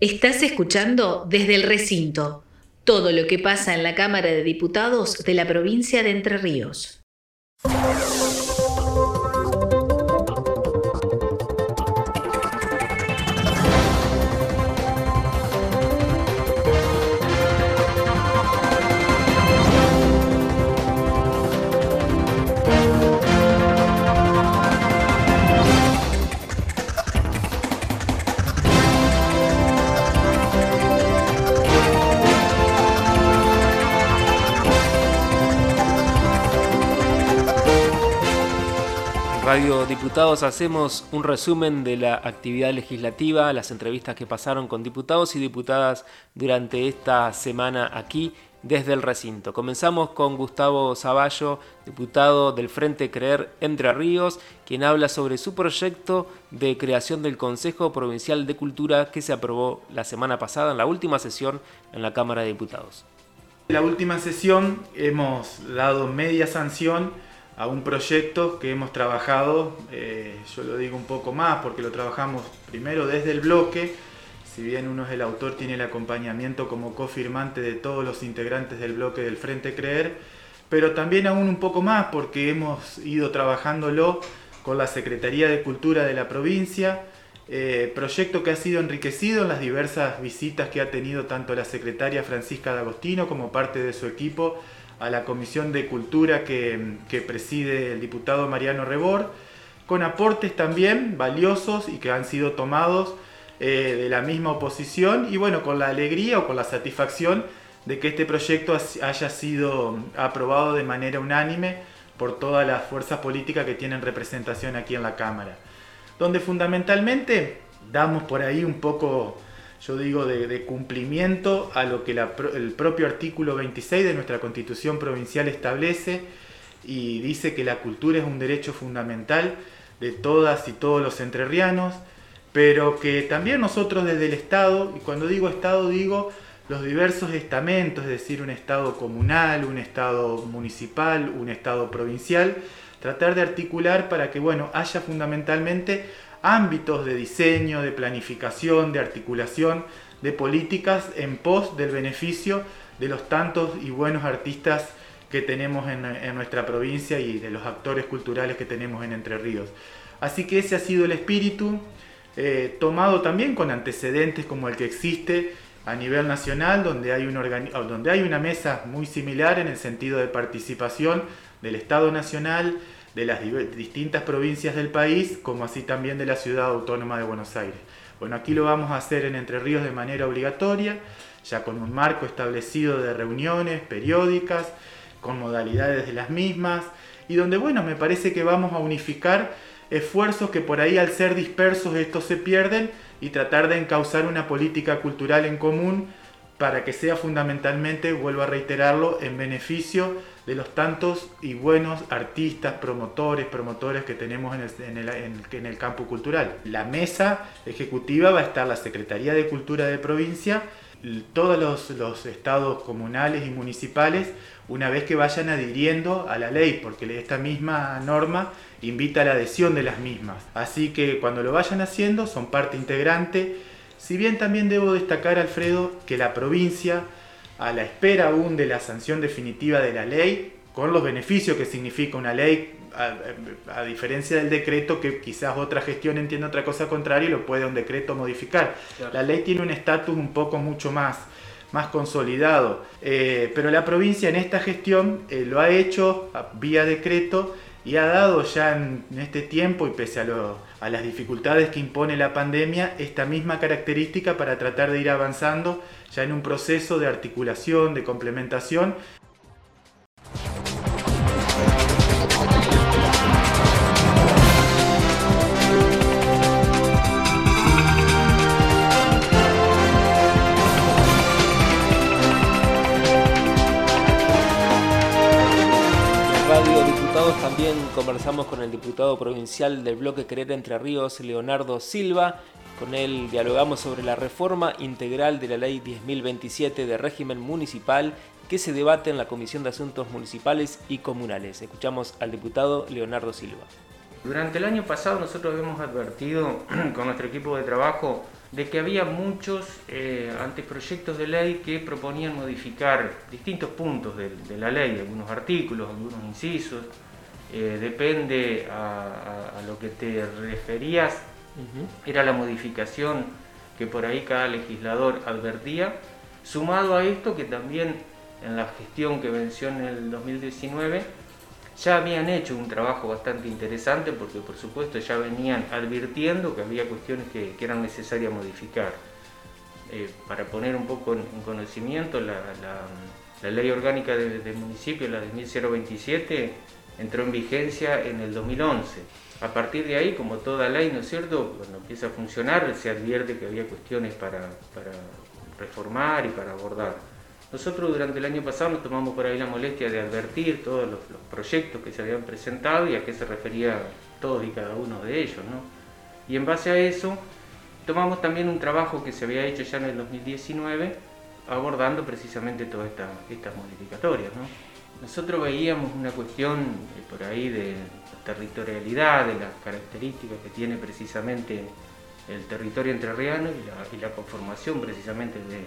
Estás escuchando desde el recinto todo lo que pasa en la Cámara de Diputados de la provincia de Entre Ríos. Radio Diputados hacemos un resumen de la actividad legislativa, las entrevistas que pasaron con diputados y diputadas durante esta semana aquí desde el recinto. Comenzamos con Gustavo Zavallo, diputado del Frente Creer Entre Ríos, quien habla sobre su proyecto de creación del Consejo Provincial de Cultura que se aprobó la semana pasada en la última sesión en la Cámara de Diputados. En la última sesión hemos dado media sanción a un proyecto que hemos trabajado, eh, yo lo digo un poco más porque lo trabajamos primero desde el bloque, si bien uno es el autor, tiene el acompañamiento como cofirmante de todos los integrantes del bloque del Frente Creer, pero también aún un poco más porque hemos ido trabajándolo con la Secretaría de Cultura de la provincia, eh, proyecto que ha sido enriquecido en las diversas visitas que ha tenido tanto la secretaria Francisca D'Agostino como parte de su equipo a la Comisión de Cultura que, preside el diputado Mariano Rebor, con aportes también valiosos y que han sido tomados eh, de la misma oposición y bueno, con la alegría o con la satisfacción de que este proyecto haya sido aprobado de manera unánime por todas las fuerzas políticas que tienen representación aquí en la Cámara, donde fundamentalmente damos por ahí un poco yo digo, de, cumplimiento a lo que el propio artículo 26 de nuestra constitución provincial establece y dice que la cultura es un derecho fundamental de todas y todos los entrerrianos, pero que también nosotros desde el Estado, y cuando digo Estado digo los diversos estamentos, es decir, un Estado comunal, un Estado municipal, un Estado provincial, tratar de articular para que, bueno, haya fundamentalmente ámbitos de diseño, de planificación, de articulación de políticas en pos del beneficio de los tantos y buenos artistas que tenemos en, nuestra provincia y de los actores culturales que tenemos en Entre Ríos. Así que ese ha sido el espíritu, eh, tomado también con antecedentes como el que existe a nivel nacional, un donde hay una mesa muy similar en el sentido de participación del Estado Nacional, de las distintas provincias del país, como así también de la ciudad autónoma de Buenos Aires. Bueno, aquí lo vamos a hacer en Entre Ríos de manera obligatoria, ya con un marco establecido de reuniones periódicas, con modalidades de las mismas, y donde, bueno, me parece que vamos a unificar esfuerzos que por ahí al ser dispersos estos se pierden y tratar de encauzar una política cultural en común para que sea fundamentalmente, vuelvo a reiterarlo, en beneficio de los tantos y buenos artistas, promotores, promotores que tenemos en el, campo cultural. La mesa ejecutiva va a estar la Secretaría de Cultura de provincia, todos los, los estados comunales y municipales, una vez que vayan adhiriendo a la ley, porque esta misma norma invita a la adhesión de las mismas. Así que cuando lo vayan haciendo son parte integrante si bien también debo destacar, Alfredo, que la provincia, a la espera aún de la sanción definitiva de la ley, con los beneficios que significa una ley, a, diferencia del decreto, que quizás otra gestión entienda otra cosa contraria y lo puede un decreto modificar. La ley tiene un estatus un poco mucho más, más consolidado, eh, pero la provincia en esta gestión eh, lo ha hecho vía decreto y ha dado ya en, este tiempo y pese a, las dificultades que impone la pandemia esta misma característica para tratar de ir avanzando ya en un proceso de articulación, de complementación conversamos con el diputado provincial del bloque Querer Entre Ríos, Leonardo Silva. Con él dialogamos sobre la reforma integral de la ley 10.027 de régimen municipal que se debate en la Comisión de Asuntos Municipales y Comunales. Escuchamos al diputado Leonardo Silva. Durante el año pasado nosotros habíamos advertido con nuestro equipo de trabajo de que había muchos eh, anteproyectos de ley que proponían modificar distintos puntos de, la ley, algunos artículos, algunos incisos. Eh, depende a, lo que te referías, era la modificación que por ahí cada legislador advertía, sumado a esto que también en la gestión que venció en el 2019 ya habían hecho un trabajo bastante interesante porque por supuesto ya venían advirtiendo que había cuestiones que, eran necesarias modificar. Eh, para poner un poco en, conocimiento, la, ley orgánica del municipio, la de 1027, entró en vigencia en el 2011. A partir de ahí, como toda ley, ¿no es cierto?, cuando empieza a funcionar se advierte que había cuestiones para, para reformar y para abordar. Nosotros durante el año pasado nos tomamos por ahí la molestia de advertir todos los, proyectos que se habían presentado y a qué se refería todos y cada uno de ellos. ¿no? Y en base a eso tomamos también un trabajo que se había hecho ya en el 2019 abordando precisamente todas estas modificatorias. ¿no? Nosotros veíamos una cuestión por ahí de territorialidad, de las características que tiene precisamente el territorio entrerriano y la, conformación precisamente de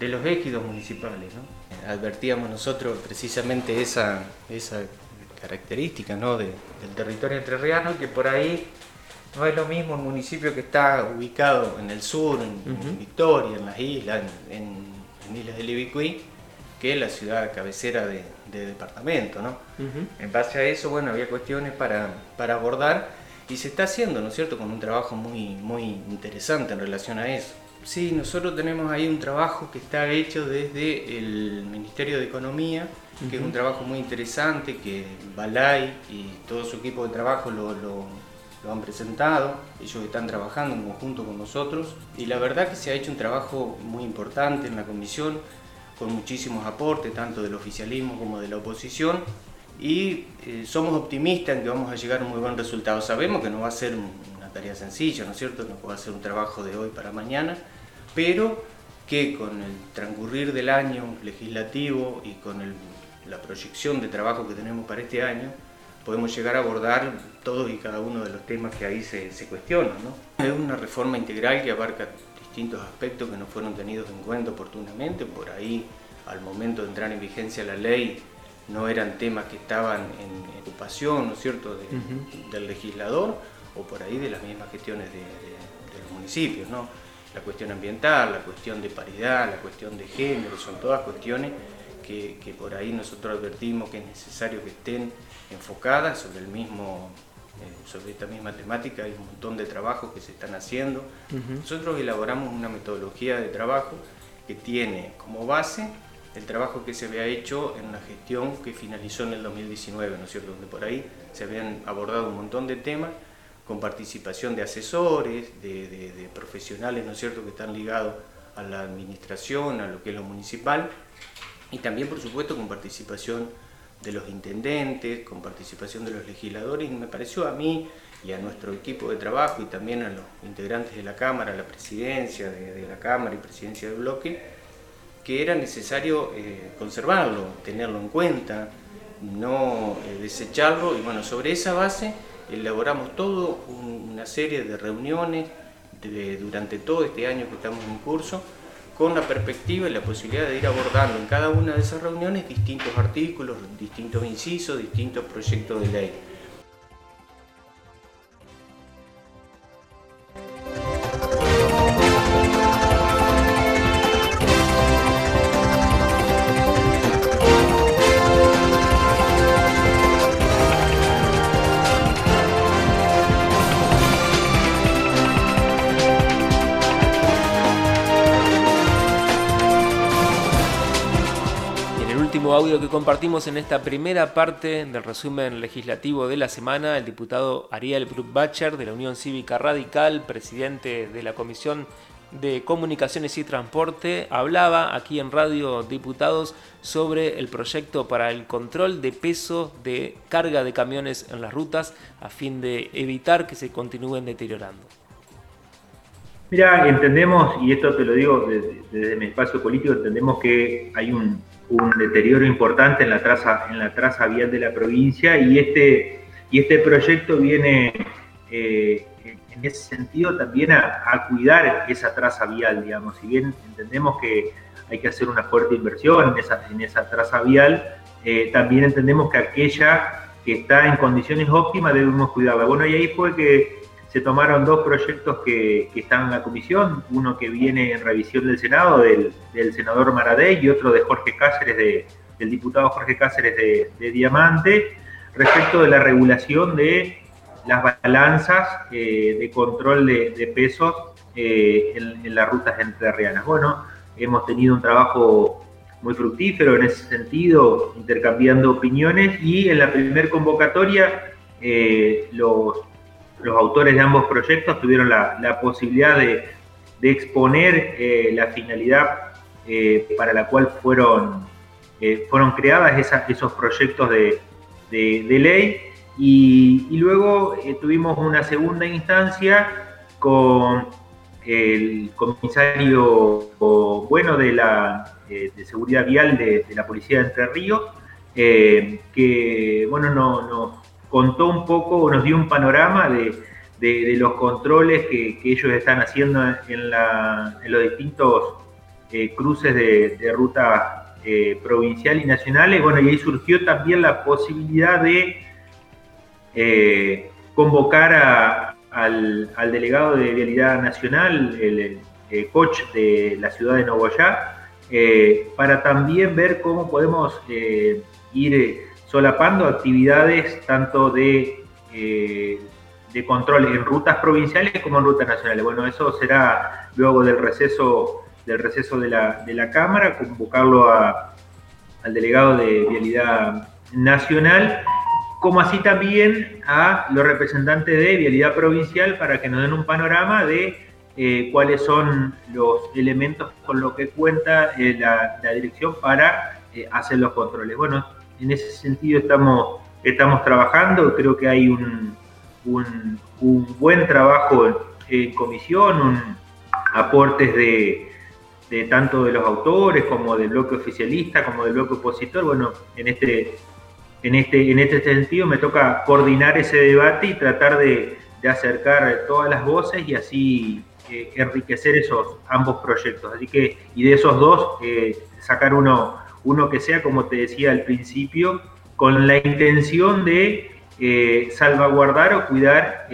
de los ejidos municipales. ¿no? Advertíamos nosotros precisamente esa, esa característica ¿no? del territorio entrerriano, que por ahí no es lo mismo un municipio que está ubicado en el sur, en, Victoria, en las islas, en, Islas del Ibicuí, que la ciudad cabecera de, departamento. ¿no? En base a eso, bueno, había cuestiones para, para abordar y se está haciendo, ¿no es cierto?, con un trabajo muy, muy interesante en relación a eso. Sí, nosotros tenemos ahí un trabajo que está hecho desde el Ministerio de Economía, que es un trabajo muy interesante, que Balay y todo su equipo de trabajo lo, han presentado, ellos están trabajando en conjunto con nosotros y la verdad que se ha hecho un trabajo muy importante en la comisión, con muchísimos aportes, tanto del oficialismo como de la oposición, y eh, somos optimistas en que vamos a llegar a un muy buen resultado. Sabemos que no va a ser una tarea sencilla, ¿no es cierto? No puede ser un trabajo de hoy para mañana, pero que con el transcurrir del año legislativo y con la proyección de trabajo que tenemos para este año, podemos llegar a abordar todos y cada uno de los temas que ahí se, cuestionan. Es una reforma integral que abarca distintos aspectos que no fueron tenidos en cuenta oportunamente, por ahí al momento de entrar en vigencia la ley no eran temas que estaban en ocupación, ¿no es cierto?, del legislador o por ahí de las mismas gestiones de, de los municipios, ¿no? la cuestión ambiental, la cuestión de paridad, la cuestión de género, son todas cuestiones que, por ahí nosotros advertimos que es necesario que estén enfocadas sobre el mismo sobre esta misma temática, hay un montón de trabajos que se están haciendo. Nosotros elaboramos una metodología de trabajo que tiene como base el trabajo que se había hecho en la gestión que finalizó en el 2019, ¿no es cierto? Donde por ahí se habían abordado un montón de temas con participación de asesores, de, profesionales, ¿no es cierto?, que están ligados a la administración, a lo que es lo municipal, y también, por supuesto, con participación de los intendentes, con participación de los legisladores, y me pareció a mí y a nuestro equipo de trabajo y también a los integrantes de la Cámara, la presidencia de, la Cámara y presidencia del bloque, que era necesario eh, conservarlo, tenerlo en cuenta, no eh, desecharlo, y bueno, sobre esa base elaboramos toda una serie de reuniones durante todo este año que estamos en curso, con la perspectiva y la posibilidad de ir abordando en cada una de esas reuniones distintos artículos, distintos incisos, distintos proyectos de ley. Audio que compartimos en esta primera parte del resumen legislativo de la semana, el diputado Ariel Bruckbacher de la Unión Cívica Radical, presidente de la Comisión de Comunicaciones y Transporte, hablaba aquí en Radio Diputados sobre el proyecto para el control de peso de carga de camiones en las rutas a fin de evitar que se continúen deteriorando. Mira, entendemos, y esto te lo digo desde mi espacio político, entendemos que hay un deterioro importante en la traza, en la traza vial de la provincia y este, y este proyecto viene eh, en ese sentido también a, cuidar esa traza vial, digamos. Si bien entendemos que hay que hacer una fuerte inversión en esa, en esa traza vial, eh, también entendemos que aquella que está en condiciones óptimas debemos cuidarla. Bueno, y ahí fue que se tomaron dos proyectos que, están en la comisión, uno que viene en revisión del Senado, del, senador Maradei, y otro de Jorge Cáceres, de, del diputado Jorge Cáceres de, Diamante, respecto de la regulación de las balanzas eh, de control de, pesos eh, en, en, las rutas entrerrianas. Bueno, hemos tenido un trabajo muy fructífero en ese sentido, intercambiando opiniones y en la primer convocatoria eh, los, los, autores de ambos proyectos tuvieron la, posibilidad de, exponer eh, la finalidad eh, para la cual fueron, fueron creadas esos proyectos de, ley. Y, luego tuvimos una segunda instancia con el comisario bueno de la de seguridad vial de, la policía de Entre Ríos, eh, que bueno nos contó un poco, nos dio un panorama de, los controles que, ellos están haciendo en, los distintos eh, cruces de, ruta eh, provincial y nacionales. Bueno, y ahí surgió también la posibilidad de convocar a, al, delegado de Vialidad Nacional, el, coach de la ciudad de Nogoyá, eh, para también ver cómo podemos eh, ir eh, solapando actividades tanto de, de control en rutas provinciales como en rutas nacionales. Bueno, eso será luego del receso, del receso de, la, de la Cámara, convocarlo al delegado de Vialidad Nacional como así también a los representantes de Vialidad Provincial para que nos den un panorama de eh, cuáles son los elementos con los que cuenta eh, la, dirección para eh, hacer los controles. Bueno, en ese sentido estamos, estamos trabajando, creo que hay un, un, buen trabajo en, comisión, un, aportes de, de tanto de los autores como del bloque oficialista, como del bloque opositor. Bueno, en este en este, en este sentido me toca coordinar ese debate y tratar de, acercar todas las voces y así eh, enriquecer esos ambos proyectos. Así que, y de esos dos, eh, sacar uno, uno que sea, como te decía al principio, con la intención de eh, salvaguardar o cuidar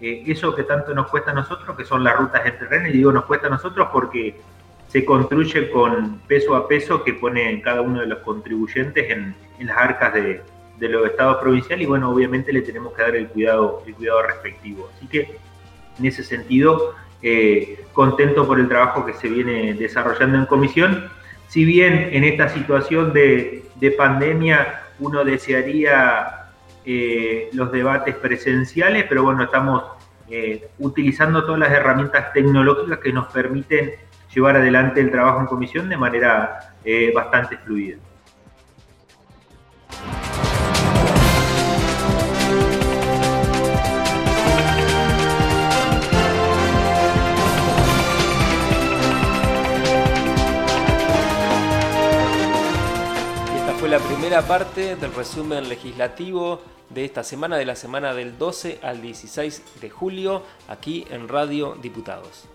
eso que tanto nos cuesta a nosotros, que son las rutas entre terreno, y digo nos cuesta a nosotros porque se construye con peso a peso que pone cada uno de los contribuyentes en, las arcas de, los estados provinciales y bueno, obviamente le tenemos que dar el cuidado, el cuidado respectivo. Así que en ese sentido, eh, contento por el trabajo que se viene desarrollando en comisión. Si bien en esta situación de, pandemia uno desearía eh, los debates presenciales, pero bueno, estamos eh, utilizando todas las herramientas tecnológicas que nos permiten llevar adelante el trabajo en comisión de manera eh, bastante fluida. la primera parte del resumen legislativo de esta semana, de la semana del 12 al 16 de julio, aquí en Radio Diputados.